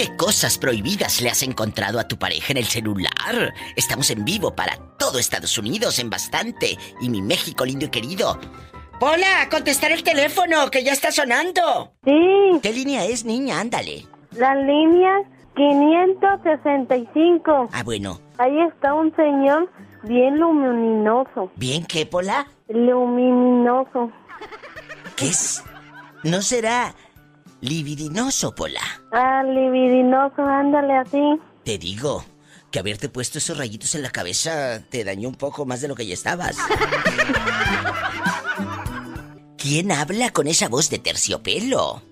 ¿Qué cosas prohibidas le has encontrado a tu pareja en el celular? Estamos en vivo para todo Estados Unidos en bastante y mi México lindo y querido. Hola, contestar el teléfono que ya está sonando. Sí. ¿Qué línea es, niña? Ándale. La línea 565. Ah, bueno. Ahí está un señor bien luminoso. ¿Bien qué, Pola? Luminoso. ¿Qué es? ¿No será libidinoso, Pola? Ah, libidinoso, ándale así. Te digo que haberte puesto esos rayitos en la cabeza te dañó un poco más de lo que ya estabas. ¿Quién habla con esa voz de terciopelo?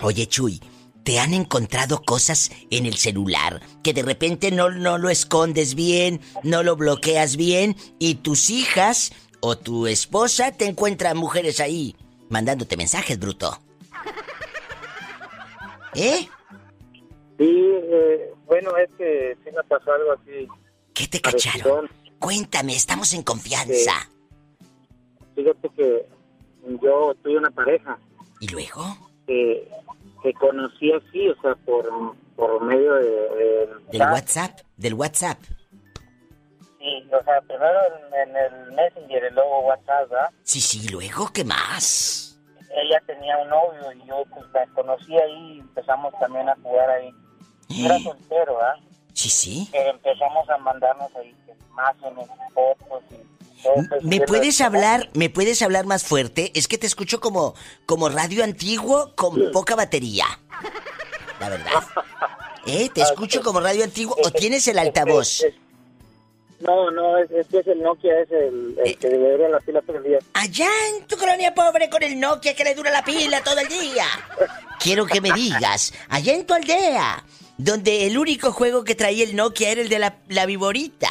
Oye, Chuy, ¿te han encontrado cosas en el celular que de repente no, no lo escondes bien, no lo bloqueas bien y tus hijas o tu esposa te encuentran mujeres ahí mandándote mensajes, bruto? ¿Eh? Sí, eh, bueno, es que sí me pasó algo así. ¿Qué te cacharon? Cuéntame, estamos en confianza. Fíjate que yo tuve una pareja. ¿Y luego? Que, que conocí así, o sea, por, por medio de... de ¿Del WhatsApp? ¿Del WhatsApp? Sí, o sea, primero en, en, el Messenger y luego WhatsApp, ¿verdad? Sí, sí, luego, ¿qué más? Ella tenía un novio y yo pues la conocí ahí y empezamos también a jugar ahí. Yo Era soltero, ¿verdad? Sí, sí. Pero empezamos a mandarnos ahí imágenes, fotos y... todo eso. ¿Me puedes hablar, me puedes hablar más fuerte? Es que te escucho como, como radio antiguo con poca batería. La verdad. ¿Eh? ¿Te escucho como radio antiguo o tienes el altavoz? No, no, es, es que es el Nokia, es el, el que le dura la pila todo el día. Allá en tu colonia pobre con el Nokia que le dura la pila todo el día. Quiero que me digas, allá en tu aldea, donde el único juego que traía el Nokia era el de la, la viborita.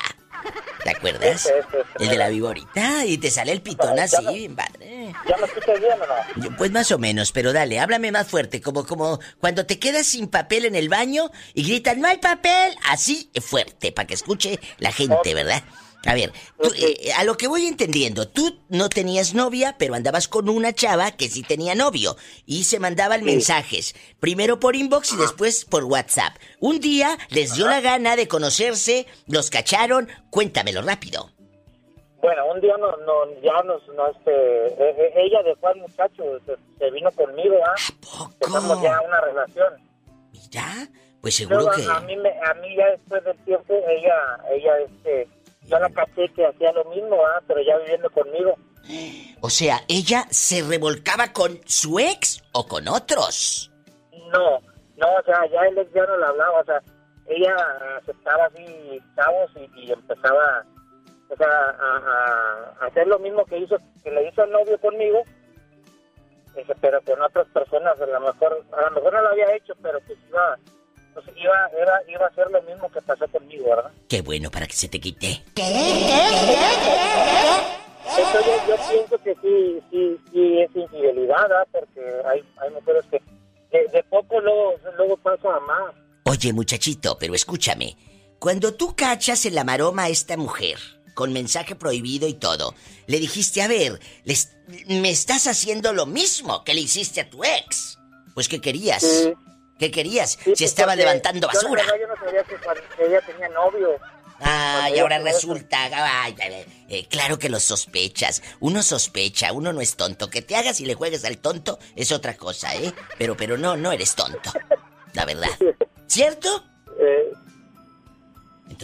¿Te acuerdas? El de la viborita y te sale el pitón así, bien padre. ¿Ya me escuchas bien o no? Yo, Pues más o menos, pero dale, háblame más fuerte, como como cuando te quedas sin papel en el baño y gritan, no hay papel, así fuerte, para que escuche la gente, ¿verdad? A ver, tú, eh, a lo que voy entendiendo, tú no tenías novia, pero andabas con una chava que sí tenía novio y se mandaban mensajes, primero por inbox y después por WhatsApp. Un día les dio la gana de conocerse, los cacharon, cuéntamelo rápido. Bueno, un día no, no, ya nos, no, este, e- e- ella dejó al muchacho, se, se vino conmigo, ¿ah? ¿Poco? Empezamos ya una relación. Mira, pues seguro Luego, que... a mí, me, a mí ya después del tiempo, ella, ella, este, yo la caché que hacía lo mismo, ¿ah? Pero ya viviendo conmigo. O sea, ella se revolcaba con su ex o con otros. No, no, o sea, ya el ex ya no le hablaba, o sea, ella aceptaba así chavos y, y empezaba, o sea, a, a- hacer lo mismo que hizo, que le hizo el novio conmigo, Dice, pero con otras personas, a lo mejor, a lo mejor no lo había hecho, pero pues iba, pues iba, era, iba a hacer lo mismo que pasó conmigo, ¿verdad? Qué bueno para que se te quite. Eso yo, yo pienso que sí, sí, sí es infidelidad, ¿verdad? Porque hay, hay mujeres que de, de poco luego, luego pasa a más. Oye, muchachito, pero escúchame. Cuando tú cachas en la maroma a esta mujer, con mensaje prohibido y todo, le dijiste, a ver, les- me estás haciendo lo mismo que le hiciste a tu ex. Pues, ¿qué querías? Sí. ¿Qué querías? Sí, si estaba levantando basura. Yo, no sabía que, cuando- que ella tenía novio. Ah, y ahora resulta. ay, eh, claro que lo sospechas. Uno sospecha, uno no es tonto. Que te hagas y le juegues al tonto es otra cosa, ¿eh? Pero, pero no, no eres tonto. La verdad. ¿Cierto? Eh,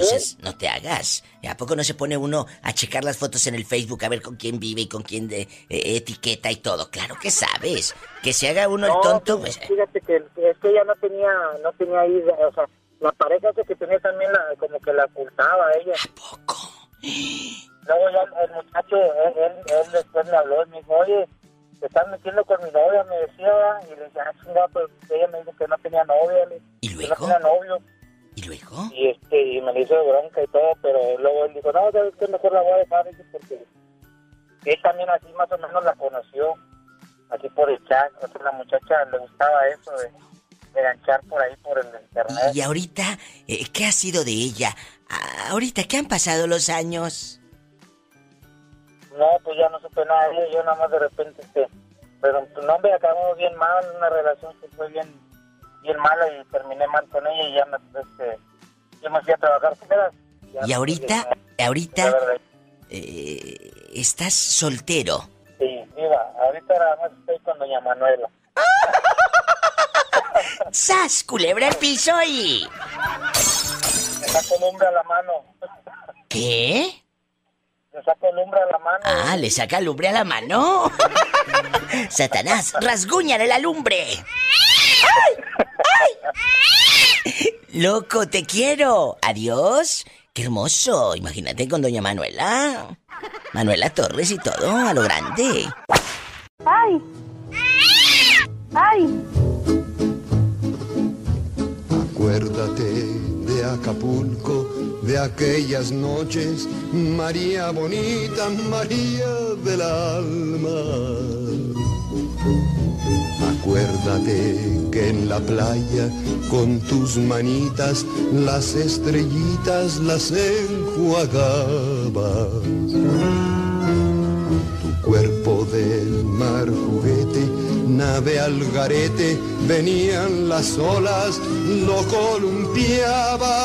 Entonces, no te hagas. ¿A poco no se pone uno a checar las fotos en el Facebook a ver con quién vive y con quién de, eh, etiqueta y todo? Claro que sabes. Que se haga uno el tonto, pues, eh, fíjate que es que ella no tenía, no tenía ahí, o sea, la pareja que tenía también la, como que la ocultaba a ella. ¿A poco? Luego ya el muchacho, él, él, él después me habló y me dijo, oye, te estás metiendo con mi novia, me decía, y le dije, ah, chingada, pues ella me dijo que no tenía novia, ¿Y que no luego? tenía novio, ¿Y luego? y este, y me le hizo bronca y todo, pero luego él dijo, no, sabes que mejor la voy a dejar, porque él también así más o menos la conoció, así por el chat, o sea, la muchacha le gustaba eso de, de ganchar por ahí por el internet. Y ahorita, eh, ¿qué ha sido de ella? Ah, ahorita, ¿qué han pasado los años? No, pues ya no supe nada ella, yo nada más de repente, este, pero tu nombre acabamos bien mal, una relación que fue bien, bien mala y terminé mal con ella y ya me, este, yo me fui a trabajar. Y ahorita, ahorita, eh, ¿estás soltero? Sí, mira, ahorita nada más estoy con doña Manuela. ¡Sas! Culebra el piso y... Le saco lumbre a la mano. ¿Qué? Le saco lumbre a la mano. Ah, le saca lumbre a la mano. Satanás, rasguñale la lumbre. ¡Ay! ¡Ay! Loco, te quiero. Adiós. Qué hermoso. Imagínate con doña Manuela. Manuela Torres y todo, a lo grande. ¡Ay! ¡Ay! Acuérdate de Acapulco, de aquellas noches, María bonita, María del alma. Acuérdate que en la playa, con tus manitas, las estrellitas las enjuagabas. Tu cuerpo del mar juguete, nave al garete, venían las olas, lo columpiaba.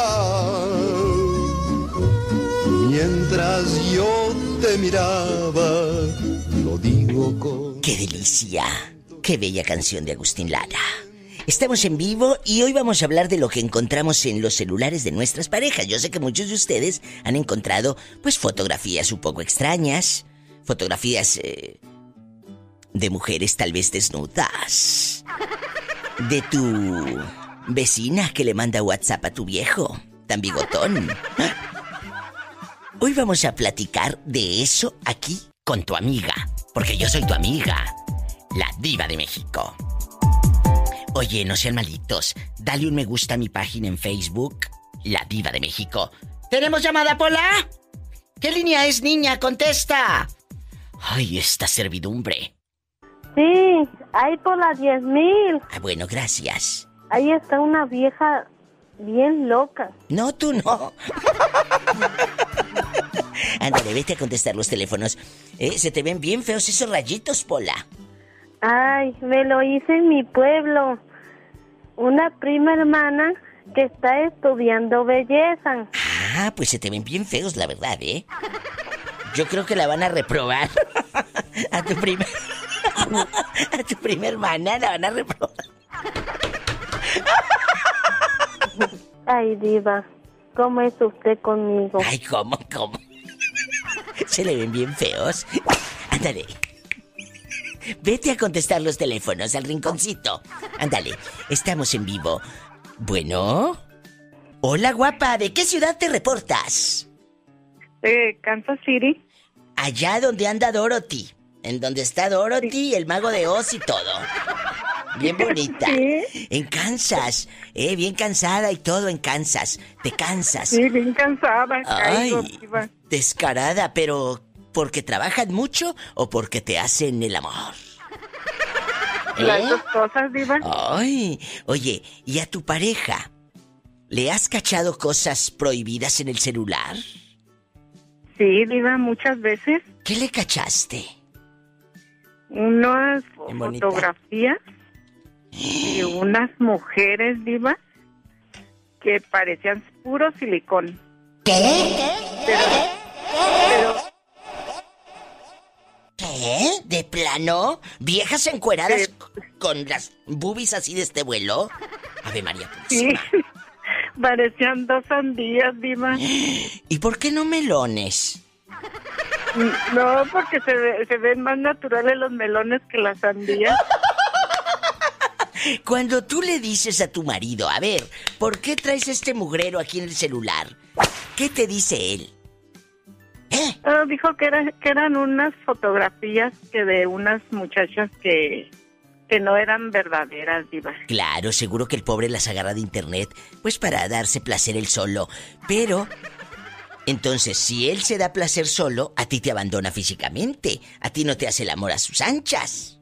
Mientras yo te miraba, lo digo con... ¡Qué delicia! ¡Qué bella canción de Agustín Lara! Estamos en vivo y hoy vamos a hablar de lo que encontramos en los celulares de nuestras parejas. Yo sé que muchos de ustedes han encontrado, pues, fotografías un poco extrañas, fotografías eh, de mujeres tal vez desnudas, de tu vecina que le manda WhatsApp a tu viejo, tan bigotón. Hoy vamos a platicar de eso aquí con tu amiga, porque yo soy tu amiga, la diva de México. Oye, no sean malitos. Dale un me gusta a mi página en Facebook, La Diva de México. ¿Tenemos llamada, Pola? ¿Qué línea es, niña? Contesta. Ay, esta servidumbre. Sí, ahí por las 10 mil. Ah, bueno, gracias. Ahí está una vieja bien loca. No, tú no. Ándale, vete a contestar los teléfonos. Eh, se te ven bien feos esos rayitos, Pola. Ay, me lo hice en mi pueblo. Una prima hermana que está estudiando belleza. Ah, pues se te ven bien feos, la verdad, ¿eh? Yo creo que la van a reprobar. A tu prima. A tu prima hermana la van a reprobar. Ay, diva, ¿cómo es usted conmigo? Ay, ¿cómo, cómo? Se le ven bien feos. Ándale. Vete a contestar los teléfonos al rinconcito. Ándale, estamos en vivo. Bueno. Hola, guapa, ¿de qué ciudad te reportas? De Kansas City. Allá donde anda Dorothy. En donde está Dorothy, el mago de Oz y todo. Bien bonita. Sí. En Kansas. Eh, bien cansada y todo en Kansas. Te cansas. Sí, bien cansada. Ay, descarada, pero ¿porque trabajan mucho o porque te hacen el amor? Las ¿Eh? dos cosas, diva. Ay, oye, ¿y a tu pareja? ¿Le has cachado cosas prohibidas en el celular? Sí, diva, muchas veces. ¿Qué le cachaste? Unas fotografías de unas mujeres, diva, que parecían puro silicón. ¿Qué? Pero, pero ¿Qué? ¿De plano? ¿Viejas encueradas Sí. con las boobies así de este vuelo? Ave María sí, Purísima. parecían dos sandías, diva. ¿Y por qué no melones? No, porque se, ve- se ven más naturales los melones que las sandías. Cuando tú le dices a tu marido, a ver, ¿por qué traes este mugrero aquí en el celular? ¿Qué te dice él? ¿Eh? Ah, dijo que, era, que eran unas fotografías que de unas muchachas que, que no eran verdaderas, diva. Claro, seguro que el pobre las agarra de internet, pues para darse placer él solo. Pero, entonces, si él se da placer solo, a ti te abandona físicamente. A ti no te hace el amor a sus anchas.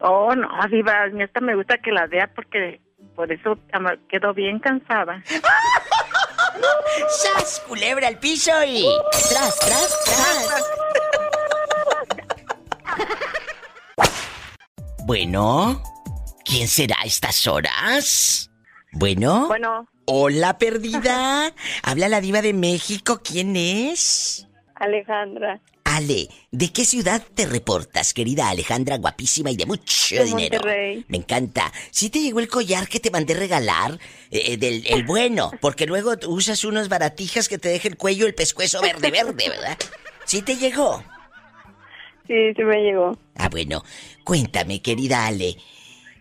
Oh, no, diva, a mí esta me gusta que la vea porque por eso quedó bien cansada. ¡Sas! Culebra al piso y. ¡Tras, tras, tras! Bueno, ¿Quién será a estas horas? Bueno. Bueno. Hola, perdida. Habla la diva de México. ¿Quién es? Alejandra. Ale, ¿de qué ciudad te reportas, querida Alejandra, guapísima y de mucho dinero? Monterrey. Me encanta. ¿Sí te llegó el collar que te mandé regalar? Eh, eh, del el bueno, porque luego usas unos baratijas que te deja el cuello el pescuezo verde, verde, ¿verdad? ¿Sí te llegó? Sí, sí me llegó. Ah, bueno. Cuéntame, querida Ale.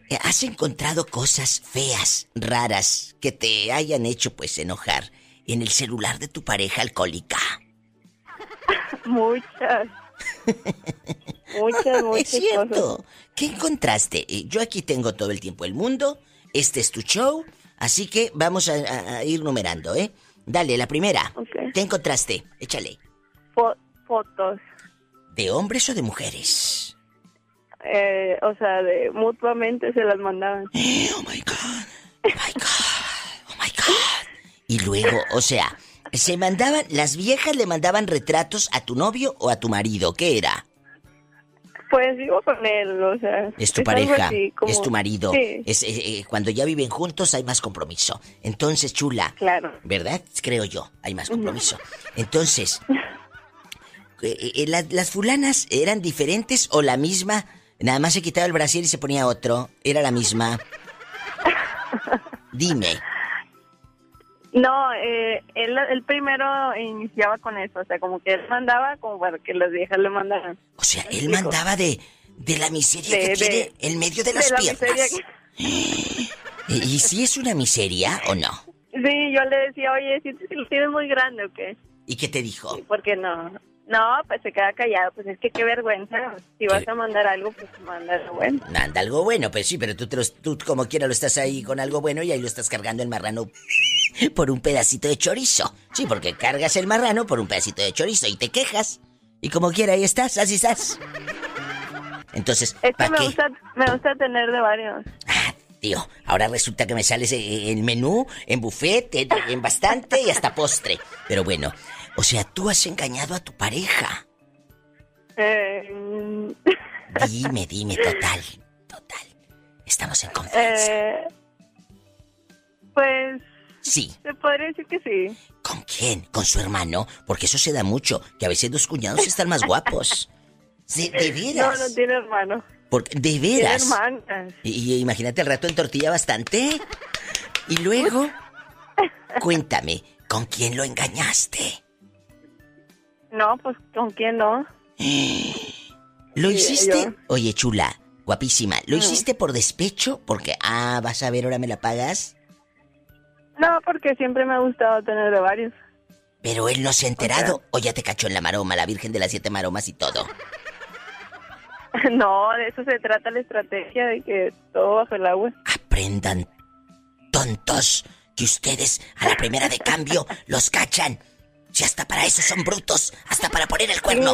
Eh, ¿Has encontrado cosas feas, raras, que te hayan hecho pues enojar en el celular de tu pareja alcohólica? Muchas. muchas, muchas es cierto. ¿Qué encontraste? Eh, yo aquí tengo todo el tiempo el mundo. Este es tu show. Así que vamos a, ir numerando, ¿eh? Dale, la primera. ¿Qué encontraste? Échale. fotos. ¿De hombres o de mujeres? Eh, o sea, de mutuamente se las mandaban. Oh my God. Oh my God. Oh my God. Y luego, o sea, se mandaban, las viejas le mandaban retratos a tu novio o a tu marido, ¿qué era? Pues vivo con él, o sea. Es tu pareja, es tu marido. Es, eh, eh, cuando ya viven juntos hay más compromiso. Entonces, chula. Claro. ¿Verdad? Creo yo, hay más compromiso. Entonces, eh, ¿las fulanas eran diferentes o la misma? Nada más se quitaba el brasier y se ponía otro. ¿Era la misma? Dime. No, eh, él, primero iniciaba con eso, o sea, como que él mandaba como para que las viejas le mandaran. O sea, él mandaba de, de la miseria que tiene en medio de las piernas. ¿Y, si es una miseria o no? Sí, yo le decía, oye, si, lo tienes muy grande o qué. ¿Y qué te dijo? ¿Por qué no? No, pues se queda callado. Pues es que qué vergüenza. Si vas a mandar algo, pues manda algo bueno. Manda algo bueno, pues sí, pero tú, tú como quiera lo estás ahí con algo bueno y ahí lo estás cargando el marrano por un pedacito de chorizo. Sí, porque cargas el marrano por un pedacito de chorizo y te quejas. Y como quiera, ahí estás, así estás. Entonces, es que me, Gusta, me gusta tener de varios. Ah, tío, ahora resulta que me sales el menú, en buffet, en bastante y hasta postre. Pero bueno, o sea, tú has engañado a tu pareja. Eh... Dime, dime, total, total. Estamos en confianza. Eh... Pues... Sí. Se podría decir que sí. ¿Con quién? ¿Con su hermano? Porque eso se da mucho, que a veces los cuñados están más guapos. ¿De, veras? No, no tiene hermano. Porque, ¿De veras? Tiene hermanas. Y, imagínate el rato en tortilla bastante. Y luego, cuéntame, ¿con quién lo engañaste? No, pues con quién no. ¿Lo hiciste? Oye, chula, guapísima, ¿lo mm. hiciste por despecho? Porque, ah, vas a ver, ahora me la pagas. No, porque siempre me ha gustado tener de varios. Pero él no se ha enterado o, ya te cachó en la maroma, la Virgen de las Siete Maromas y todo. No, de eso se trata la estrategia, de que todo bajo el agua. Aprendan, tontos, que ustedes a la primera de cambio los cachan. Si hasta para eso son brutos, hasta para poner el cuerno.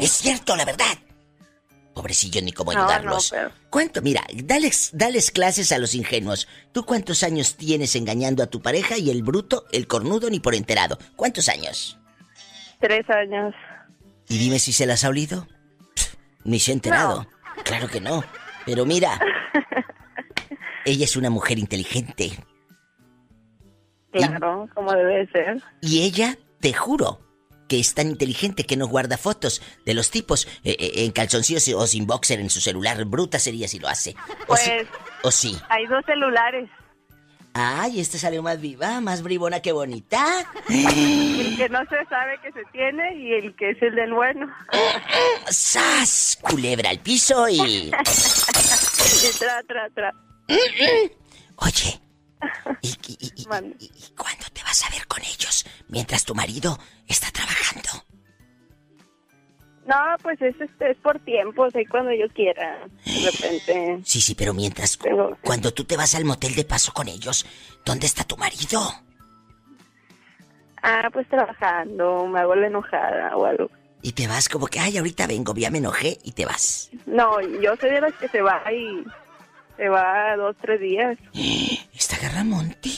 Es cierto, la verdad. Pobrecillo, ni cómo ayudarlos. ¿Cuánto? Mira, dales, dales clases a los ingenuos. ¿Tú cuántos años tienes engañando a tu pareja y el bruto, el cornudo, ni por enterado? ¿Cuántos años? Tres años. ¿Y dime si se las ha olido? ni se ha enterado. Claro que no. Pero mira, ella es una mujer inteligente. Claro, como debe ser. Y ella te juro que es tan inteligente que no guarda fotos de los tipos eh, eh, en calzoncillos o sin boxer en su celular. Bruta sería si lo hace. O pues. o sí. Hay dos celulares. Ay, este salió más viva, más bribona que bonita. El que no se sabe que se tiene y el que es el del bueno. ¡Sas! Culebra al piso y. y tra, tra, tra. Oye, ¿Y, y, cuándo te vas a ver con ellos mientras tu marido está trabajando? No, pues es, este, es por tiempo, y cuando yo quiera, de repente. Sí, sí, pero mientras, cuando tú te vas al motel de paso con ellos, ¿dónde está tu marido? Ah, pues trabajando, me hago la enojada o algo. Y te vas como que, ay, ahorita vengo, ya me enojé y te vas. No, yo soy de las que se va y se va dos, tres días. Esta agarra monte.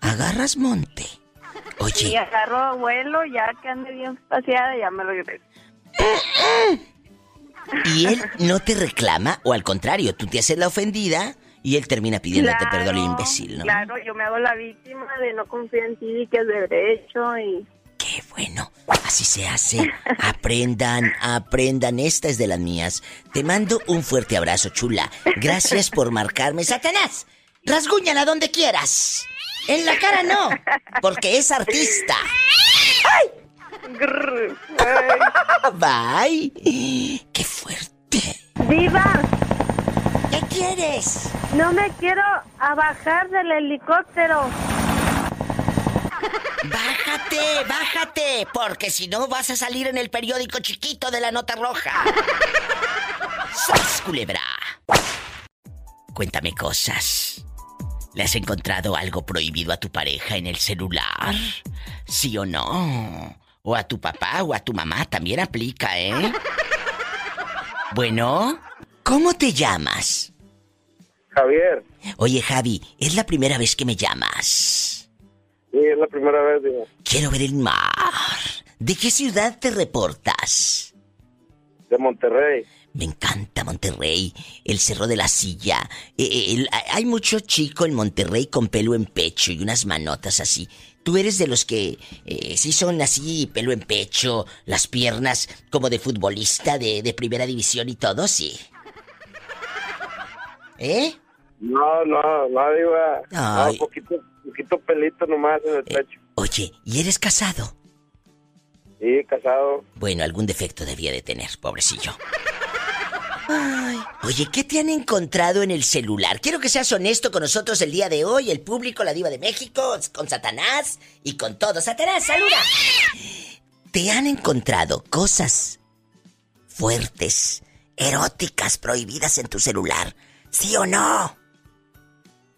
Agarras monte. Oye. Y agarro vuelo, ya que ande bien paseada, ya me regreso. ¿Y él no te reclama o al contrario, tú te haces la ofendida y él termina pidiéndote perdón, imbécil, ¿no? Claro, yo me hago la víctima de no confiar en ti, que es de derecho y... Bueno, así se hace. Aprendan, aprendan, esta es de las mías. Te mando un fuerte abrazo, chula. Gracias por marcarme. Satanás, rasguñala donde quieras. En la cara no, porque es artista. ¡Ay! Bye. ¡Qué fuerte! ¡Viva! ¿Qué quieres? No me quiero a bajar del helicóptero. Bájate, bájate, porque si no vas a salir en el periódico chiquito de la nota roja. ¡Sas, culebra! Cuéntame cosas. ¿Le has encontrado algo prohibido a tu pareja en el celular? ¿Sí o no? O a tu papá o a tu mamá también aplica, ¿eh? Bueno, ¿cómo te llamas? Javier. Oye, Javi, es la primera vez que me llamas. Sí, es la primera vez, digo. Quiero ver el mar. ¿De qué ciudad te reportas? De Monterrey. Me encanta Monterrey, el Cerro de la Silla. Eh, eh, el- hay mucho chico en Monterrey con pelo en pecho y unas manotas así. Tú eres de los que eh, sí son así, pelo en pecho, las piernas como de futbolista de, de primera división y todo, sí. ¿Eh? No, no, no, digo. No, Ay. poquito, poquito pelito nomás en el pecho. Oye, ¿y eres casado? Sí, casado. Bueno, algún defecto debía de tener, pobrecillo. Ay. Oye, ¿qué te han encontrado en el celular? Quiero que seas honesto con nosotros el día de hoy, el público, la diva de México, con Satanás y con todo. Satanás, saluda. ¿Te han encontrado cosas fuertes, eróticas, prohibidas en tu celular? ¿Sí o no?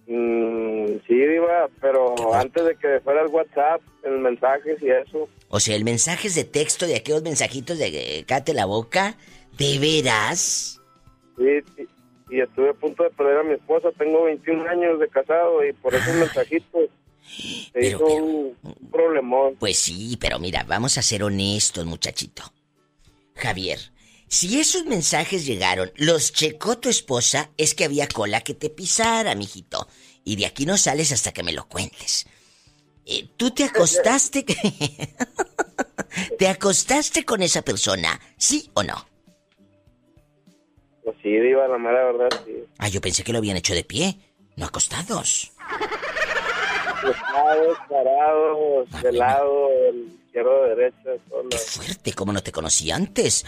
Mm, sí, Diva, pero antes de que fuera el WhatsApp, el mensajes y eso. O sea, el mensaje es de texto de aquellos mensajitos de eh, cate la boca, ¿de veras? Sí, sí, y estuve a punto de perder a mi esposa. Tengo 21 años de casado y por esos mensajitos se Pero, hizo pero- un problemón. Pues sí, pero mira, vamos a ser honestos, muchachito. Javier, si esos mensajes llegaron, los checó tu esposa, es que había cola que te pisara, mijito. Y de aquí no sales hasta que me lo cuentes. Eh, ¿Tú te acostaste? ¿Te acostaste con esa persona? ¿Sí o no? Pues sí, Diva, la mera verdad, sí. Ah, yo pensé que lo habían hecho de pie, no acostados. Acostados, parados, Ah, de lado, del izquierdo, derecha, todo. ¡Qué fuerte! ¿Cómo no te conocí antes?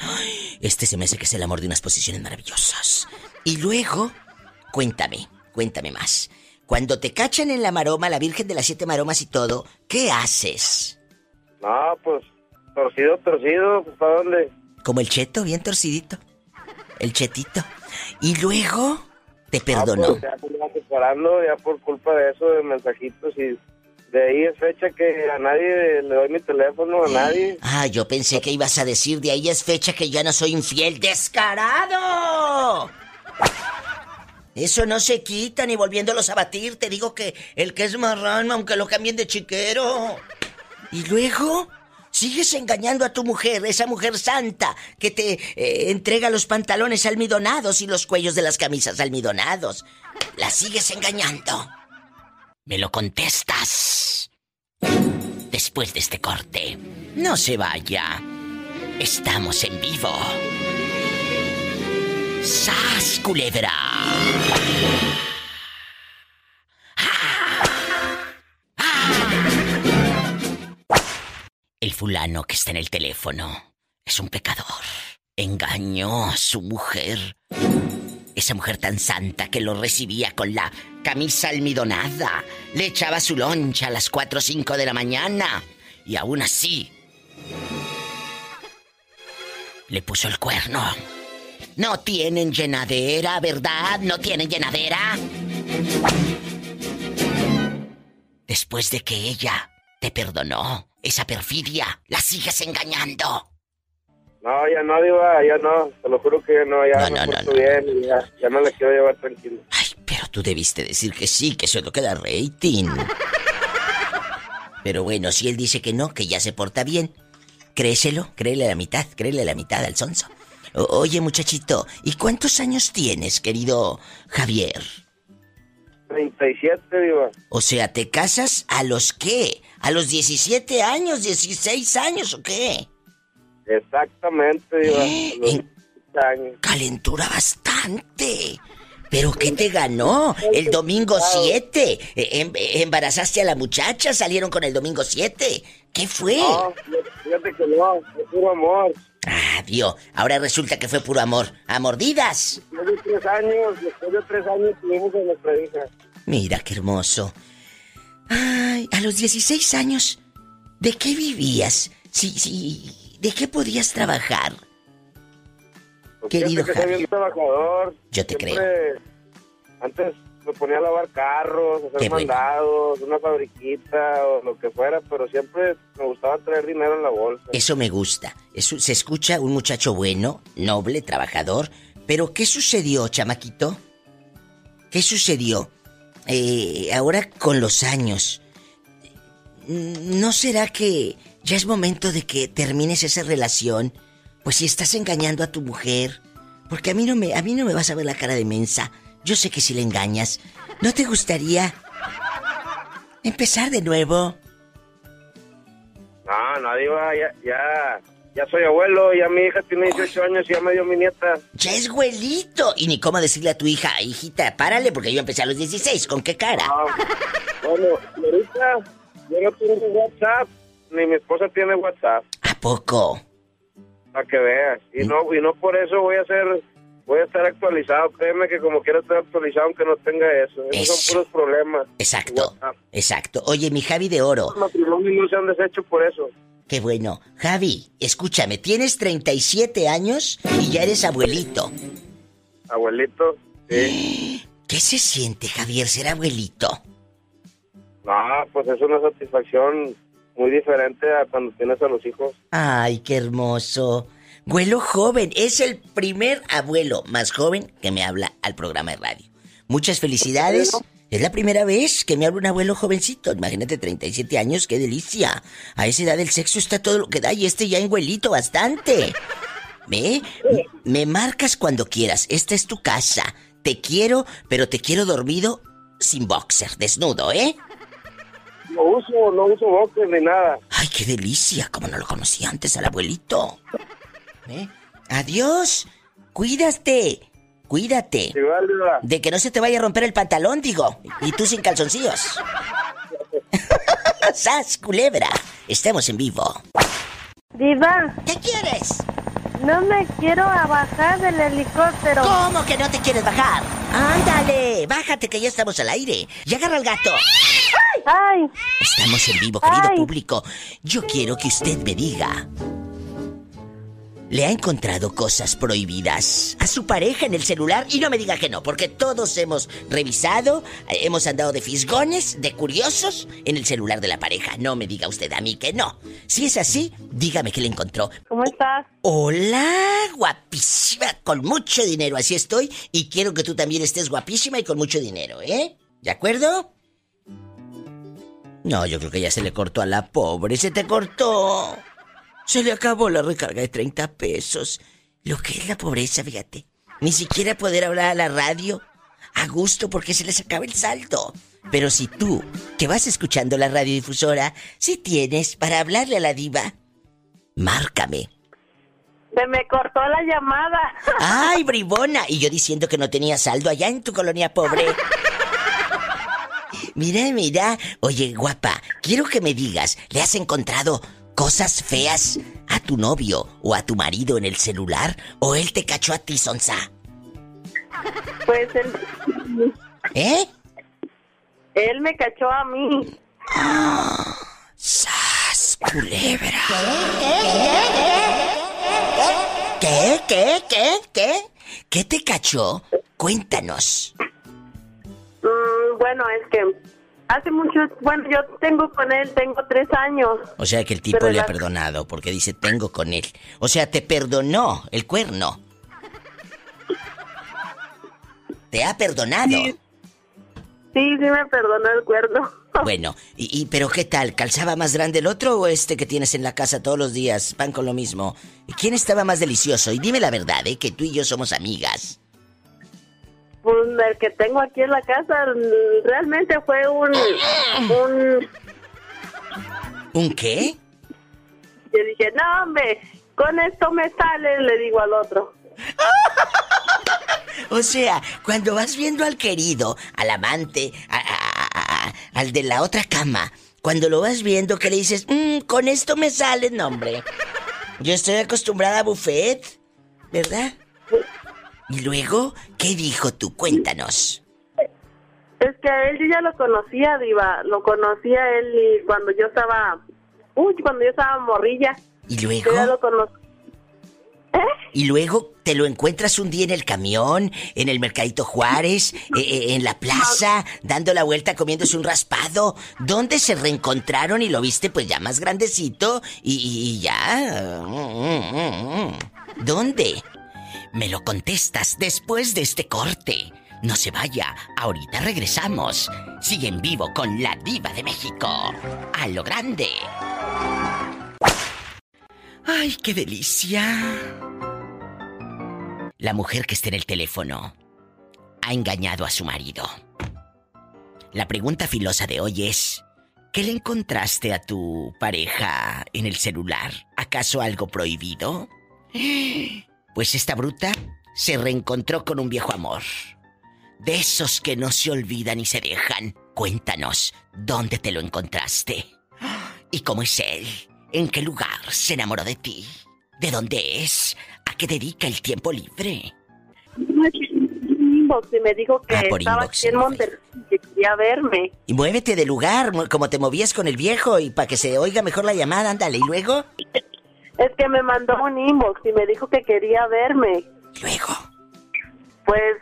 Este se me hace que es el amor de unas posiciones maravillosas. Y luego, cuéntame, cuéntame más. Cuando te cachan en la maroma, la Virgen de las Siete Maromas y todo, ¿qué haces? No, pues, torcido, torcido, pues, ¿para dónde? Como el cheto, bien torcidito. El chetito. Y luego, te Ah, perdonó. pues, ya ya por culpa de eso, de mensajitos y de ahí es fecha que a nadie le doy mi teléfono, a nadie. Ah, yo pensé que ibas a decir de ahí es fecha que ya no soy infiel. ¡Descarado! Eso no se quita ni volviéndolos a batir. Te digo que el que es marrón, aunque lo cambien de chiquero. Y luego, sigues engañando a tu mujer, esa mujer santa que te eh, entrega los pantalones almidonados y los cuellos de las camisas almidonados. La sigues engañando. Me lo contestas. Después de este corte. No se vaya. Estamos en vivo. ¡Sas, culebra! El fulano que está en el teléfono es un pecador. Engañó a su mujer. Esa mujer tan santa que lo recibía con la camisa almidonada. Le echaba su loncha a las 4 o 5 de la mañana. Y aún así... Le puso el cuerno. No tienen llenadera, ¿verdad? No tienen llenadera. Después de que ella te perdonó, esa perfidia, la sigues engañando. No, ya no, Diva, ya no, te lo juro que ya no, ya No, me no, no, porto no. bien ya, ya no la quiero llevar tranquilo. Ay, pero tú debiste decir que sí, que eso es lo que da rating. Pero bueno, si él dice que no, que ya se porta bien, créeselo, créele la mitad, créele la mitad al sonso. oye, muchachito, ¿y cuántos años tienes, querido Javier? 37, Diva. O sea, ¿te casas a los qué? ¿A los 17 años, 16 años o qué? Exactamente, Diva. ¿Eh? Calentura bastante. ¿Pero qué te ganó? El domingo 7. E, em, ¿Embarazaste a la muchacha? ¿Salieron con el domingo 7? ¿Qué fue? No, fíjate que no, fue puro amor. Ah, Dios. Ahora resulta que fue puro amor. ¿A mordidas? Después de tres años, después de tres años tuvimos a nuestra hija. Mira qué hermoso. Ay, a los 16 años, ¿de qué vivías? Sí, sí, ¿de qué podías trabajar? Querido Javier. trabajador. Yo te creo. Antes me ponía a lavar carros, hacer mandados, una fabriquita o lo que fuera, pero siempre me gustaba traer dinero en la bolsa. Eso me gusta. Eso, se escucha un muchacho bueno, noble, trabajador. Pero ¿qué sucedió, chamaquito? ¿Qué sucedió? Eh, ahora con los años, ¿no será que ya es momento de que termines esa relación? Pues si estás engañando a tu mujer, porque a mí no me, a mí no me vas a ver la cara de mensa. Yo sé que si le engañas, ¿no te gustaría empezar de nuevo? No, nadie va, ya, ya, ya soy abuelo, ya mi hija tiene 18 años y ya me dio mi nieta. Ya es abuelito. Y ni cómo decirle a tu hija, hijita, párale, porque yo empecé a los 16, ¿con qué cara? Ah, bueno, ahorita yo no tengo WhatsApp, ni mi esposa tiene WhatsApp. ¿A poco? Para que veas. Y no, y no por eso voy a ser, voy a estar actualizado. Créeme que como quiera estar actualizado aunque no tenga eso. Esos son puros problemas. Exacto. Exacto. Oye, mi Javi de oro. Los matrimonios no se han deshecho por eso. Qué bueno. Javi, escúchame, tienes 37 años y ya eres abuelito. Abuelito, sí. ¿Qué se siente, Javier, ser abuelito? No, pues es una satisfacción muy diferente a cuando tienes a los hijos. Ay, qué hermoso. Abuelo joven, es el primer abuelo más joven que me habla al programa de radio. Muchas felicidades. Es la primera vez que me habla un abuelo jovencito. Imagínate, 37 años, qué delicia. A esa edad el sexo está todo lo que da y este ya enguelito bastante. ¿Ve? Me marcas cuando quieras. Esta es tu casa. Te quiero, pero te quiero dormido sin boxer, desnudo, ¿eh? No uso, no uso boxer ni nada. Ay, qué delicia, como no lo conocí antes al abuelito. ¿Eh? Adiós, cuídate, cuídate. de que no se te vaya a romper el pantalón, digo. Y tú sin calzoncillos. ¡Sas, culebra! Estemos en vivo. Diva. ¿Qué quieres? No me quiero bajar del helicóptero. ¿Cómo que no te quieres bajar? Ándale, bájate que ya estamos al aire. Y agarra al gato. ¡Ay! Estamos en vivo, querido público. Yo quiero que usted me diga le ha encontrado cosas prohibidas a su pareja en el celular y no me diga que no, porque todos hemos revisado, eh, hemos andado de fisgones, de curiosos en el celular de la pareja. No me diga usted a mí que no. Si es así, dígame qué le encontró. ¿Cómo estás? Hola, guapísima, con mucho dinero, así estoy y quiero que tú también estés guapísima y con mucho dinero, ¿eh? ¿De acuerdo? No, yo creo que ya se le cortó a la pobre, se te cortó. Se le acabó la recarga de 30 pesos. Lo que es la pobreza, fíjate. Ni siquiera poder hablar a la radio a gusto porque se les acaba el saldo. Pero si tú, que vas escuchando la radiodifusora, si tienes para hablarle a la diva, márcame. Se me cortó la llamada. ¡Ay, bribona! Y yo diciendo que no tenía saldo allá en tu colonia pobre. Mira, mira. Oye, guapa, quiero que me digas, ¿le has encontrado cosas feas a tu novio o a tu marido en el celular o él te cachó a ti, Sonsa? Pues él... ¿Eh? Él me cachó a mí. ¡Sas, culebra! ¿Qué? ¿Qué? ¿Qué? ¿Qué? ¿Qué te cachó? Cuéntanos. Mm, bueno, es que Hace mucho, bueno, yo tengo con él, tengo tres años. O sea que el tipo le ha perdonado porque dice tengo con él. O sea, te perdonó el cuerno. ¿Te ha perdonado? Sí, sí, me perdonó el cuerno. Bueno, y, pero qué tal? ¿Calzaba más grande el otro o este que tienes en la casa todos los días? Pan con lo mismo. ¿Quién estaba más delicioso? Y dime la verdad, ¿eh? Que tú y yo somos amigas. Pues el que tengo aquí en la casa realmente fue un... un... ¿Un qué? Yo dije, no, hombre, con esto me sale, le digo al otro. o sea, cuando vas viendo al querido, al amante, al de la otra cama, cuando lo vas viendo que le dices, mmm, con esto me sale, nombre. Yo estoy acostumbrada a buffet, ¿verdad? Y luego, ¿qué dijo tú? Cuéntanos. Es que a él yo ya lo conocía, Diva. Lo conocía él cuando yo estaba. Uy, cuando yo estaba morrilla. ¿Y luego? ya lo ¿Eh? Y luego te lo encuentras un día en el camión, en el Mercadito Juárez, eh, eh, en la plaza, dando la vuelta comiéndose un raspado. ¿Dónde se reencontraron y lo viste pues ya más grandecito y, ya? ¿Dónde? Me lo contestas después de este corte. No se vaya, ahorita regresamos. Sigue en vivo con la diva de México. A lo grande. ¡Ay, qué delicia! La mujer que está en el teléfono ha engañado a su marido. La pregunta filosa de hoy es, ¿qué le encontraste a tu pareja en el celular? ¿Acaso algo prohibido? Pues esta bruta se reencontró con un viejo amor. De esos que no se olvidan y se dejan. Cuéntanos, ¿dónde te lo encontraste? ¿Y cómo es él? ¿En qué lugar se enamoró de ti? ¿De dónde es? ¿A qué dedica el tiempo libre? Inbox y me dijo que ah, estaba aquí en Monterrey que quería verme. Y muévete de lugar, como te movías con el viejo y para que se oiga mejor la llamada, ándale. ¿Y luego? Es que me mandó un inbox y me dijo que quería verme. ¿Luego? Pues,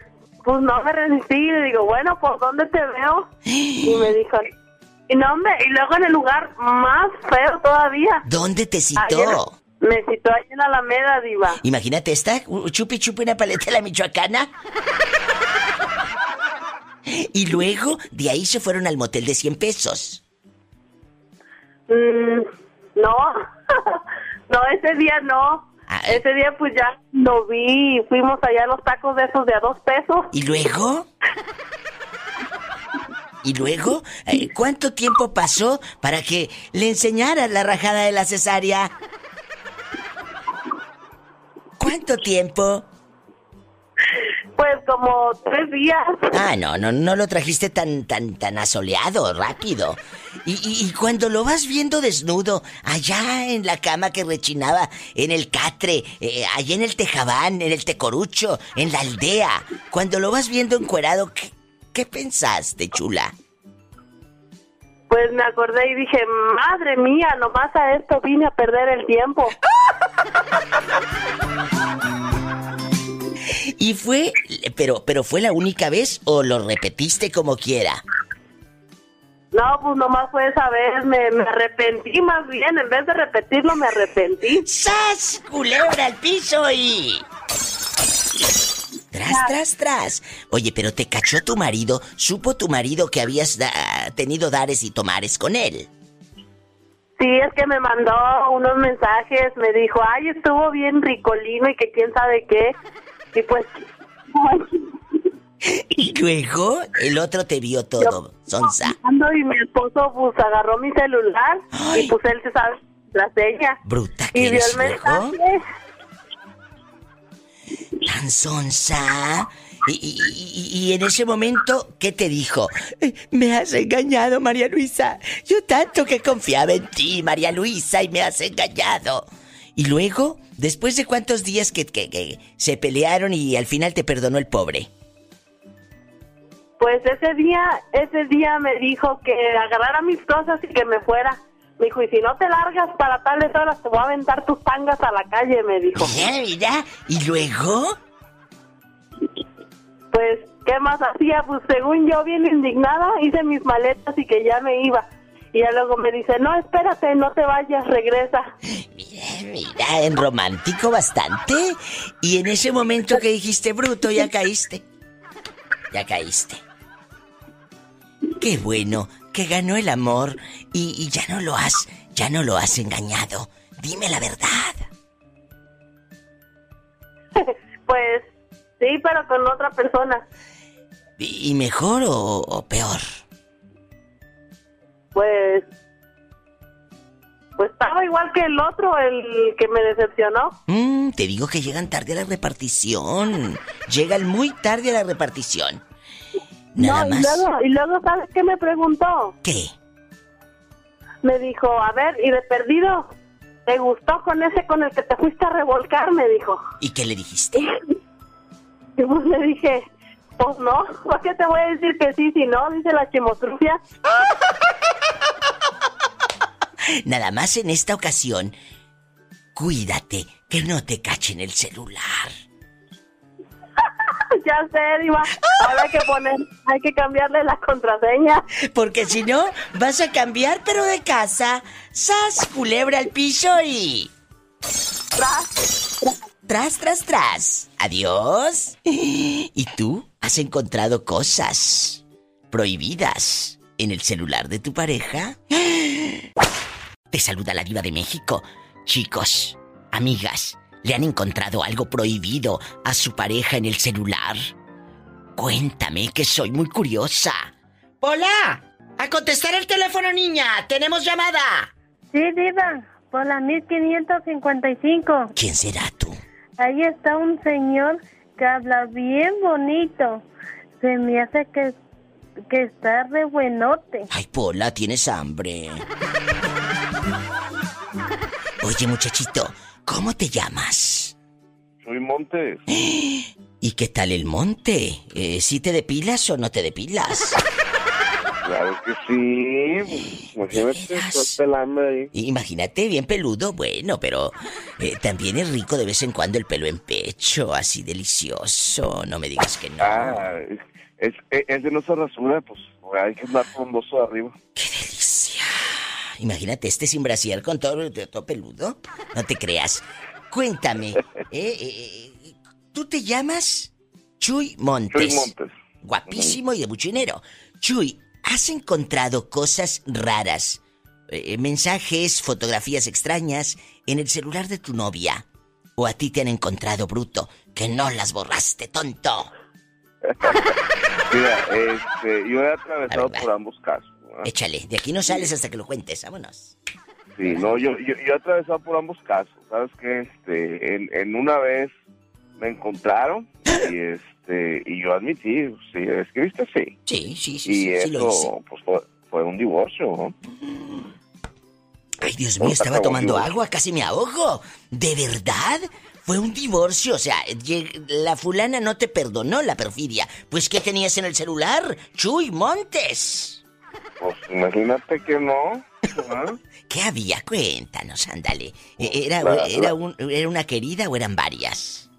pues no me resistí. Le digo, bueno, ¿por dónde te veo? Y me dijo, y no, hombre, y luego en el lugar más feo todavía. ¿Dónde te citó? me citó ahí en Alameda, diva. Imagínate esta, chupi chupi una paleta de la michoacana. y luego, de ahí se fueron al motel de 100 pesos. Mm, no, no, ese día no. Ah, eh. ese día pues ya lo vi, fuimos allá a los tacos de esos de a dos pesos. ¿Y luego? ¿Y luego? Eh, ¿Cuánto tiempo pasó para que le enseñara la rajada de la cesárea? ¿Cuánto tiempo? Pues como tres días. Ah, no, no, no lo trajiste tan, tan, tan asoleado, rápido. Y, cuando lo vas viendo desnudo, allá en la cama que rechinaba, en el catre, eh, allá en el tejabán, en el tecorucho, en la aldea, cuando lo vas viendo encuerado, ¿qué, ¿Qué pensaste, chula? Pues me acordé y dije, madre mía, nomás a esto vine a perder el tiempo. ¿Y fue, pero, pero fue la única vez o lo repetiste como quiera? No, pues nomás fue esa vez, me, me, arrepentí más bien, en vez de repetirlo me arrepentí. ¡Sas! Culebra al piso y... Tras, tras, tras. Oye, pero te cachó tu marido. ¿Supo tu marido que habías tenido dares y tomares con él? Sí, es que me mandó unos mensajes. Me dijo, ay, estuvo bien ricolino y que quién sabe qué. Y pues. y luego el otro te vio todo, Sonsa. Y mi esposo pues agarró mi celular y pues él se sabe la seña. Bruta que y vio el mensaje tan sonsa. Y, en ese momento, ¿qué te dijo? Eh, me has engañado, María Luisa. Yo tanto que confiaba en ti, María Luisa, y me has engañado. Y luego, después de cuántos días que, que se pelearon y al final te perdonó el pobre. Pues ese día, ese día me dijo que agarrara mis cosas y que me fuera. Me dijo, y si no te largas para tales horas, te voy a aventar tus tangas a la calle, me dijo. Mira, ¿y luego? Pues, ¿qué más hacía? Pues según yo, bien indignada, hice mis maletas y que ya me iba. Y ya luego me dice, no, espérate, no te vayas, regresa. Mira, mira, en romántico bastante. Y en ese momento que dijiste bruto, ya caíste. Ya caíste. Qué bueno que ganó el amor y, y ya no lo has, ya no lo has engañado. Dime la verdad. pues sí, pero con otra persona. ¿Y mejor o, peor? Pues. Pues estaba igual que el otro, el que me decepcionó. Mm, te digo que llegan tarde a la repartición. Llegan muy tarde a la repartición. Nada no, y luego, y luego, ¿sabes qué me preguntó? ¿Qué? Me dijo, a ver, y de perdido, ¿te gustó con ese con el que te fuiste a revolcar? Me dijo. ¿Y qué le dijiste? y pues le dije, pues no, ¿por qué te voy a decir que sí si no? Dice la chimotrufia. Nada más en esta ocasión, cuídate que no te cachen el celular. ya sé, Diva. Ahora hay que poner, hay que cambiarle la contraseña. Porque si no, vas a cambiar, pero de casa. ¡Sas! Culebra al piso y. Tras, tras, tras, tras. Adiós. ¿Y tú has encontrado cosas prohibidas en el celular de tu pareja? Te saluda la diva de México. Chicos, amigas, ¿le han encontrado algo prohibido a su pareja en el celular? Cuéntame que soy muy curiosa. ¡Hola! ¡A contestar el teléfono, niña! ¡Tenemos llamada! Sí, diva. Por la 1555. ¿Quién será tú? Ahí está un señor que habla bien bonito. Se me hace que, que está re buenote. Ay, Pola, tienes hambre. Oye, muchachito, ¿cómo te llamas? Soy Montes. ¿Y qué tal el monte? Eh, ¿Sí te depilas o no te depilas? Claro que sí. Imagínate, Imagínate, bien peludo, bueno, pero eh, también es rico de vez en cuando el pelo en pecho, así delicioso. No me digas que no. Ah, es, es, de nuestra rasura, pues hay que andar frondoso arriba. ¡Qué delicia! Imagínate este sin brasier con todo, todo peludo. No te creas. Cuéntame, ¿eh? eh ¿Tú te llamas Chuy Montes? Chuy Montes. Guapísimo y de mucho dinero. Chuy, ¿has encontrado cosas raras? Eh, mensajes, fotografías extrañas en el celular de tu novia. ¿O a ti te han encontrado, bruto, que no las borraste, tonto? Mira, este, yo he atravesado por ambos casos. Échale, de aquí no sales hasta que lo cuentes, vámonos. Sí, no, yo, yo, he atravesado por ambos casos. ¿Sabes qué? Este, en, en una vez me encontraron y este y yo admití, sí, escribiste sí. Sí, sí, sí. Y eso pues fue, un divorcio. Ay, Dios mío, estaba tomando agua, casi me ahogo. ¿De verdad? Fue un divorcio, o sea, la fulana no te perdonó la perfidia. Pues, ¿qué tenías en el celular? Chuy Montes. Pues imagínate que no. ¿Qué había? Cuéntanos, ándale. ¿Era, era, ¿Era una querida o eran varias?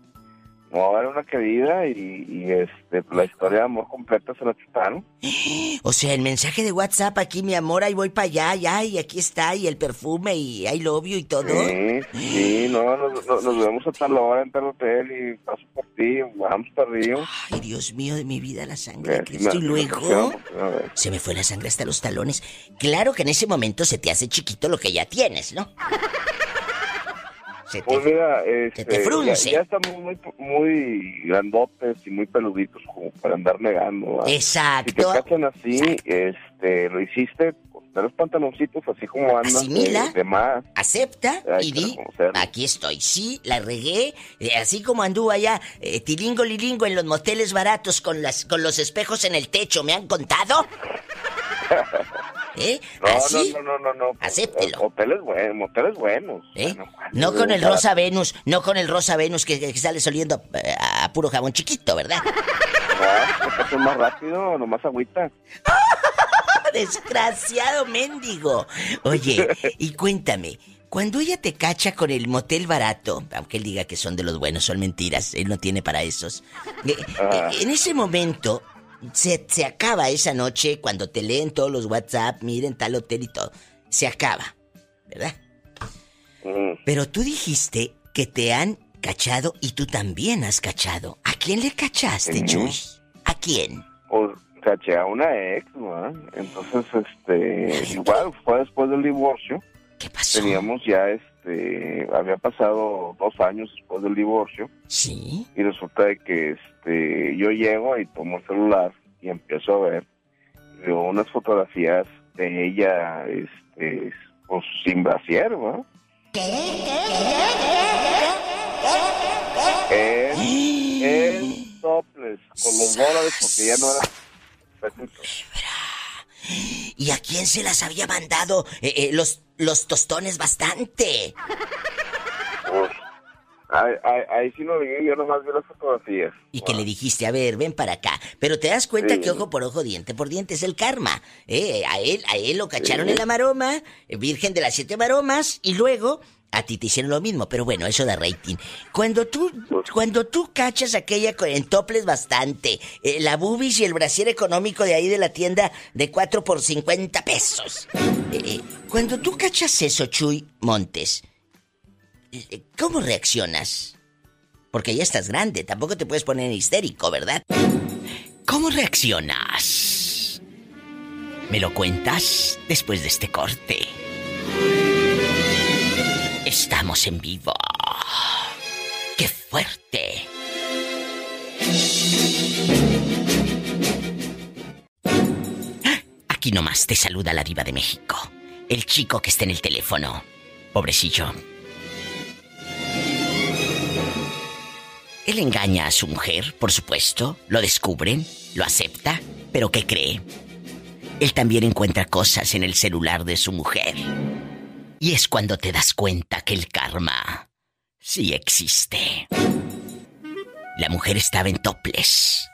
No, era una querida y, este, pues, la historia de amor completa se la quitaron. O sea, el mensaje de WhatsApp aquí, mi amor, ahí voy para allá, ya, y aquí está, y el perfume, y hay lobio y todo. Sí, sí, no, nos, nos, vemos a tal hora en tal hotel y paso por ti, vamos para Río. Ay, Dios mío de mi vida, la sangre de Cristo. y luego se me fue la sangre hasta los talones. Claro que en ese momento se te hace chiquito lo que ya tienes, ¿no? pues mira, este, Ya, estamos muy, muy grandotes y muy peluditos como para andar negando. Exacto. Si te cachan así, este, lo hiciste, con los pantaloncitos así como andas Asimila, de, más. Acepta y di, aquí estoy. Sí, la regué, eh, así como anduvo allá, eh, tilingo lilingo en los moteles baratos con, las, con los espejos en el techo, ¿me han contado? ¿Eh? No, no, no, no, no, Acéptelo. Moteles buenos, moteles buenos. ¿Eh? no con el Rosa Venus, no con el Rosa Venus que, sale soliendo eh, a, puro jabón chiquito, ¿verdad? No, es más rápido, nomás agüita. Desgraciado mendigo. Oye, y cuéntame, cuando ella te cacha con el motel barato, aunque él diga que son de los buenos, son mentiras, él no tiene para esos. Eh, ah. en ese momento, se, se acaba esa noche cuando te leen todos los WhatsApp, miren tal hotel y todo. Se acaba, ¿verdad? Mm. Pero tú dijiste que te han cachado y tú también has cachado. ¿A quién le cachaste, Chuy? ¿A quién? Pues caché a una ex, ¿no? Entonces, este, igual fue después del divorcio. ¿Qué pasó? Teníamos ya, este, había pasado dos años después del divorcio. Sí. Y resulta de que, este, yo llego y tomo el celular y empiezo a ver unas fotografías de ella, este, pues sin brasier, ¿no? En, en topless, con los dólares porque ya no era... ¿Y a quién se las había mandado eh, eh, los, los tostones bastante? Pues, ahí, ahí, ahí, sí no vi, yo nomás vi las fotografías. Y que le dijiste, a ver, ven para acá. Pero te das cuenta Sí. que ojo por ojo, diente por diente es el karma. Eh, a él, a él lo cacharon en la maroma, eh, virgen de las siete maromas, y luego a ti te hicieron lo mismo. Pero bueno, eso da rating. Cuando tú, cuando tú cachas aquella en toples bastante, eh, la bubis y el brasier económico de ahí de la tienda de 4 por 50 pesos. Eh, eh, cuando tú cachas eso, Chuy Montes, ¿cómo reaccionas? Porque ya estás grande, tampoco te puedes poner histérico, ¿verdad? ¿Cómo reaccionas? ¿Me lo cuentas después de este corte? Estamos en vivo. ¡Qué fuerte! Aquí nomás te saluda la diva de México. El chico que está en el teléfono. Pobrecillo. Él engaña a su mujer, por supuesto, lo descubren, lo acepta, pero ¿qué cree? Él también encuentra cosas en el celular de su mujer. Y es cuando te das cuenta que el karma sí existe. La mujer estaba en toples.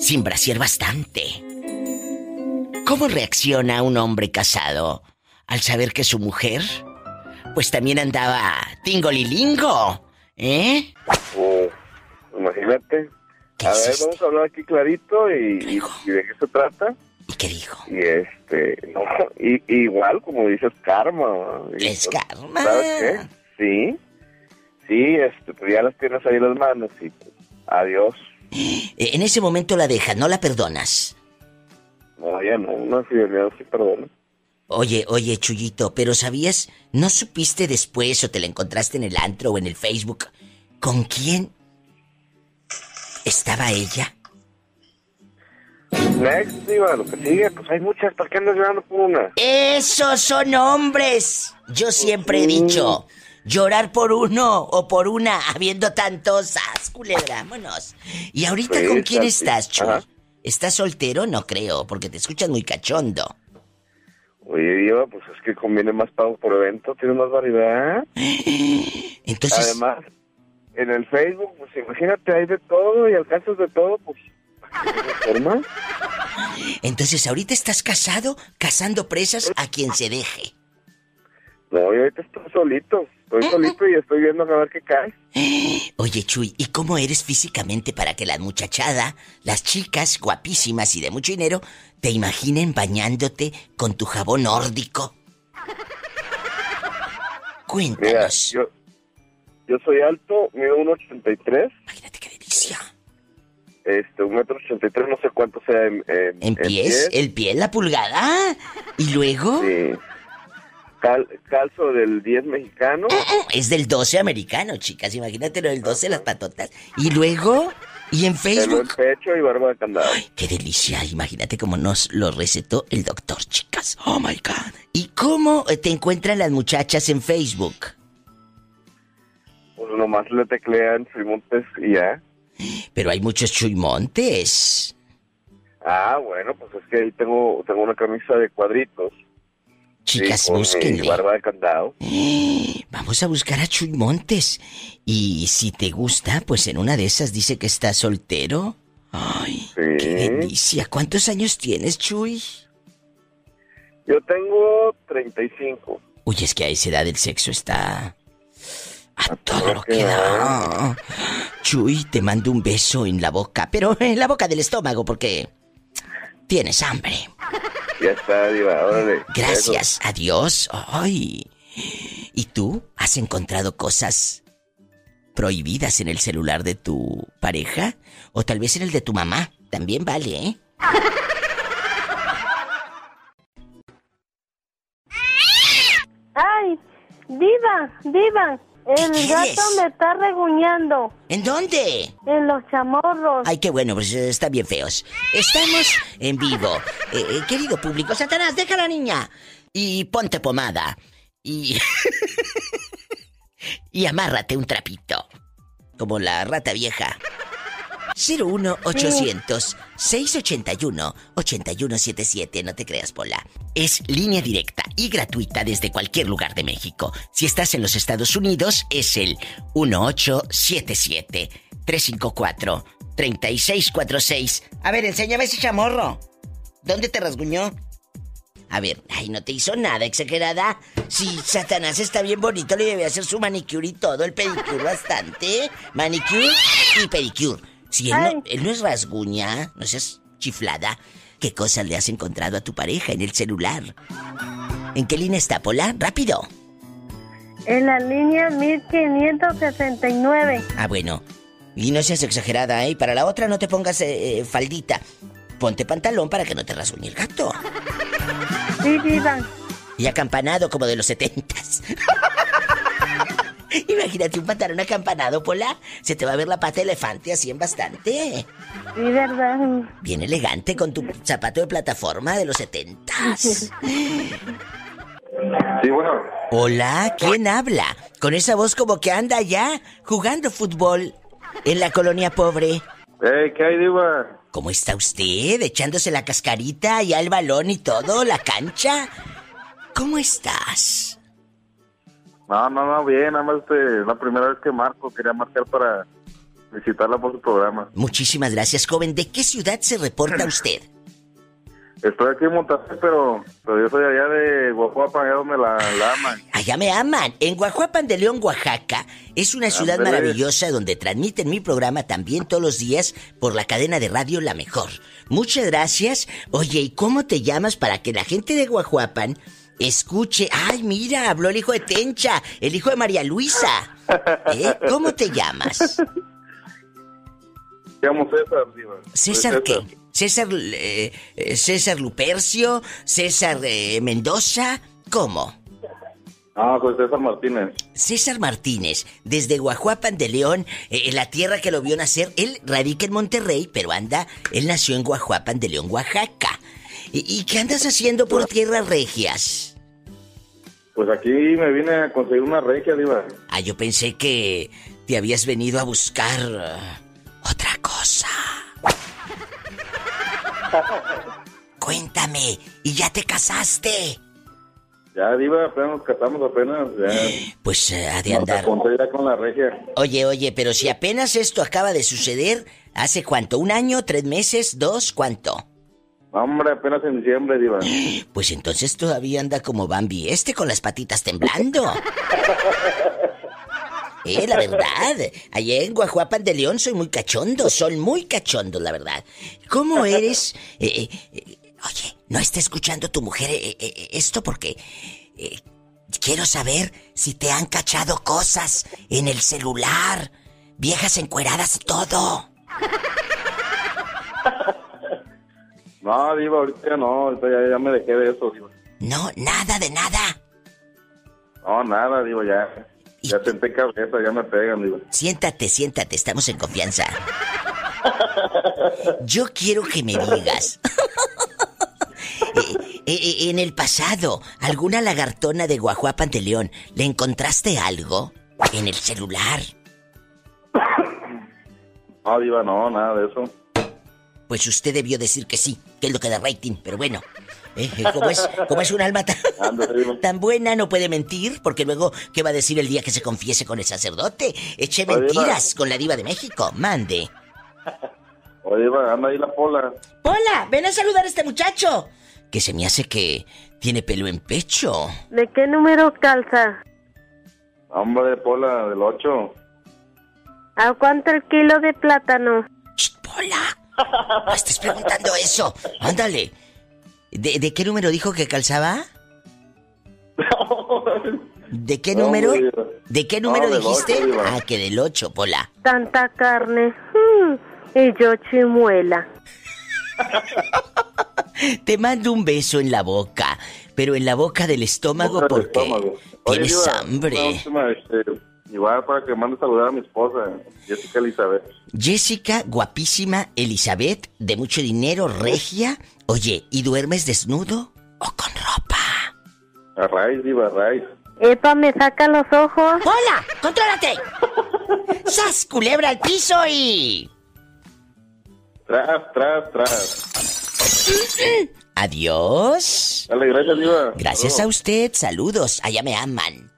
Sin brasier bastante. ¿Cómo reacciona un hombre casado al saber que su mujer, pues también andaba tingolilingo? ¿Eh? Oh, imagínate. ¿Qué A ver, vamos a hablar aquí clarito y, y de qué se trata. ¿Y qué dijo? Y este, no, y, igual como dices, karma. ¿no? Es pues, karma. ¿Sabes qué? Sí, sí, este, pues ya las tienes ahí las manos y pues, adiós. Eh, En ese momento la dejas, no la perdonas. No, ya no, una fidelidad sí, perdón. Oye, oye, Chuyito, pero ¿sabías? ¿No supiste después o te la encontraste en el antro o en el Facebook? ¿Con quién estaba ella? Next, diva, lo que sigue, pues hay muchas, ¿para qué andas llorando por una? ¡Esos son hombres! Yo siempre he dicho, llorar por uno o por una, habiendo tantosas. Culebra, vámonos. ¿Y ahorita Sí, con quién está- estás, Chuy? Ajá. ¿Estás soltero? No creo, porque te escuchas muy cachondo. Oye, diva, pues es que conviene más pago por evento, tienes más variedad. Entonces, Además, en el Facebook, pues imagínate, hay de todo y alcanzas de todo, pues... ¿de forma? entonces ahorita estás casado, cazando presas a quien se deje. No, yo ahorita estoy solito, estoy solito y estoy viendo a ver qué cae. Oye, Chuy, ¿y cómo eres físicamente para que la muchachada, las chicas guapísimas y de mucho dinero, te imaginen bañándote con tu jabón nórdico? Mira, Cuéntanos. yo, yo soy alto, mido 1,83, Imagínate qué delicia. Este, 1,83 no sé cuánto sea en, en, ¿En pies? ¿El pie la pulgada? ¿Y luego? Sí. Cal- calzo del 10 mexicano. Es del 12 americano, chicas. Imagínate lo del 12 las patotas. ¿Y luego? ¿Y en Pelo en Facebook? pecho y barba de candado. ¡Qué delicia! Imagínate cómo nos lo recetó el doctor, chicas. ¡Oh, my God! ¿Y cómo te encuentran las muchachas en Facebook? Pues nomás le teclean Montes y ya. Pero hay muchos chuimontes. Ah, bueno, pues es que ahí tengo, tengo una camisa de cuadritos. Chicas, sí, búsquenle. barba de candado. Vamos a buscar a Chuy Montes. Y si te gusta, pues en una de esas dice que está soltero. Ay, Sí. qué delicia. ¿Cuántos años tienes, Chuy? Yo tengo 35. Uy, es que a esa edad el sexo está... A todo lo que da. Chuy, te mando un beso en la boca, pero en la boca del estómago porque tienes hambre. Ya está, diva, órale. Gracias, adiós. Ay. ¿Y tú has encontrado cosas prohibidas en el celular de tu pareja? ¿O tal vez en el de tu mamá? También vale, ¿eh? ¡Ay! ¡Diva! ¡Diva! El gato me está reguñando. ¿En dónde? En los chamorros. Ay, qué bueno, pues eh, están bien feos. Estamos en vivo. Eh, eh, querido público, Satanás, deja a la niña. Y ponte pomada. Y. y amárrate un trapito. Como la rata vieja. 01800 681 8177, no te creas, Pola. Es línea directa y gratuita desde cualquier lugar de México. Si estás en los Estados Unidos, es el 1877 354 3646. A ver, enséñame ese chamorro. ¿Dónde te rasguñó? A ver, ay, no te hizo nada, exagerada. Si Satanás está bien bonito, le debe hacer su manicure y todo, el pedicure bastante. Manicure y pedicure. Si él no, es rasguña, no seas chiflada, ¿qué cosas le has encontrado a tu pareja en el celular? ¿En qué línea está, Pola? ¡Rápido! En la línea 1569. Ah, bueno. Y no seas exagerada, ¿eh? Para la otra no te pongas eh, eh, faldita. Ponte pantalón para que no te rasguñe el gato. Sí, diva. Y acampanado como de los setentas. Imagínate un pantalón acampanado, Pola. Se te va a ver la pata de elefante así en bastante. Sí, verdad. Bien elegante con tu zapato de plataforma de los setentas. Sí, bueno. Hola, ¿quién habla? Con esa voz como que anda allá jugando fútbol en la colonia pobre. Eh, ¿qué hay, Diva? ¿Cómo está usted? Echándose la cascarita y al balón y todo, la cancha. ¿Cómo estás? No, no, no, bien, nada más este, la primera vez que marco, quería marcar para visitarla por su programa. Muchísimas gracias, joven. ¿De qué ciudad se reporta usted? Estoy aquí en Monterrey, pero, pero yo soy allá de Guajuapan, allá donde la, aman. Allá me aman. En Guajuapan de León, Oaxaca, es una ciudad maravillosa donde transmiten mi programa también todos los días por la cadena de radio La Mejor. Muchas gracias. Oye, ¿y cómo te llamas para que la gente de Guajuapan Escuche, ay, mira, habló el hijo de Tencha, el hijo de María Luisa. ¿Eh? ¿Cómo te llamas? Me llamo César, ¿César, qué? ¿César, eh, eh, César Lupercio? ¿César Mendoza? ¿Cómo? Ah, pues César Martínez. César Martínez, desde Guajuapan de León, en la tierra que lo vio nacer, él radica en Monterrey, pero anda, él nació en Guajuapan de León, Oaxaca. ¿Y, qué andas haciendo por tierras regias? Pues aquí me vine a conseguir una regia, Diva. Ah, yo pensé que te habías venido a buscar uh, otra cosa. Cuéntame, ¿y ya te casaste? Ya, Diva, apenas nos casamos apenas. Pues uh, ha de andar. ya con la regia. Oye, oye, pero si apenas esto acaba de suceder, ¿hace cuánto? ¿Un año? ¿Tres meses? ¿Dos? ¿Cuánto? Hombre, apenas en diciembre, Diva. Pues entonces todavía anda como Bambi este con las patitas temblando. Eh, la verdad. Allá en Guajuapan de León soy muy cachondo. Son muy cachondos, la verdad. ¿Cómo eres? Eh, eh, oye, no está escuchando tu mujer eh, esto porque... quiero saber si te han cachado cosas en el celular. Viejas encueradas y todo. No, Diva, ahorita no, ahorita ya, me dejé de eso, Diva. No, nada de nada. No, nada, Diva, ya. Ya senté cabeza, ya me pegan, Diva. Siéntate, siéntate, estamos en confianza. Yo quiero que me digas. Eh, eh, en el pasado, ¿alguna lagartona de Guajuapan de León le encontraste algo en el celular? No, Diva, no, nada de eso. Pues usted debió decir que sí, que es lo que da rating, pero bueno. Eh, eh, como, es, como es un alma tan, buena, no puede mentir, porque luego, ¿qué va a decir el día que se confiese con el sacerdote? Eche mentiras con la diva de México, mande. Oye, va, anda ahí la Pola. Pola, ven a saludar a este muchacho. Que se me hace que tiene pelo en pecho. ¿De qué número calza? Hombre, Pola, del 8. ¿A cuánto el kilo de plátano? Pola, no estés preguntando eso. Ándale. ¿De, qué número dijo que calzaba? ¿De qué número? ¿De qué número dijiste? ah, que del 8, Pola. Tanta carne. Mm, y yo chimuela. Te mando un beso en la boca, pero en la boca del estómago porque tienes hambre. Igual para que mande saludar a mi esposa, Jessica Elizabeth. Jessica, guapísima Elizabeth, de mucho dinero, regia. Oye, ¿y duermes desnudo o con ropa? A raíz, diva, a raíz. Epa, me saca los ojos. ¡Hola! ¡Contrólate! ¡Sas, culebra al piso y... Tras, tras, tras. Adiós. Dale, gracias, Diva. Gracias a usted. Saludos. Allá me aman.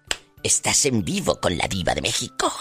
Estás en vivo con la Diva de México.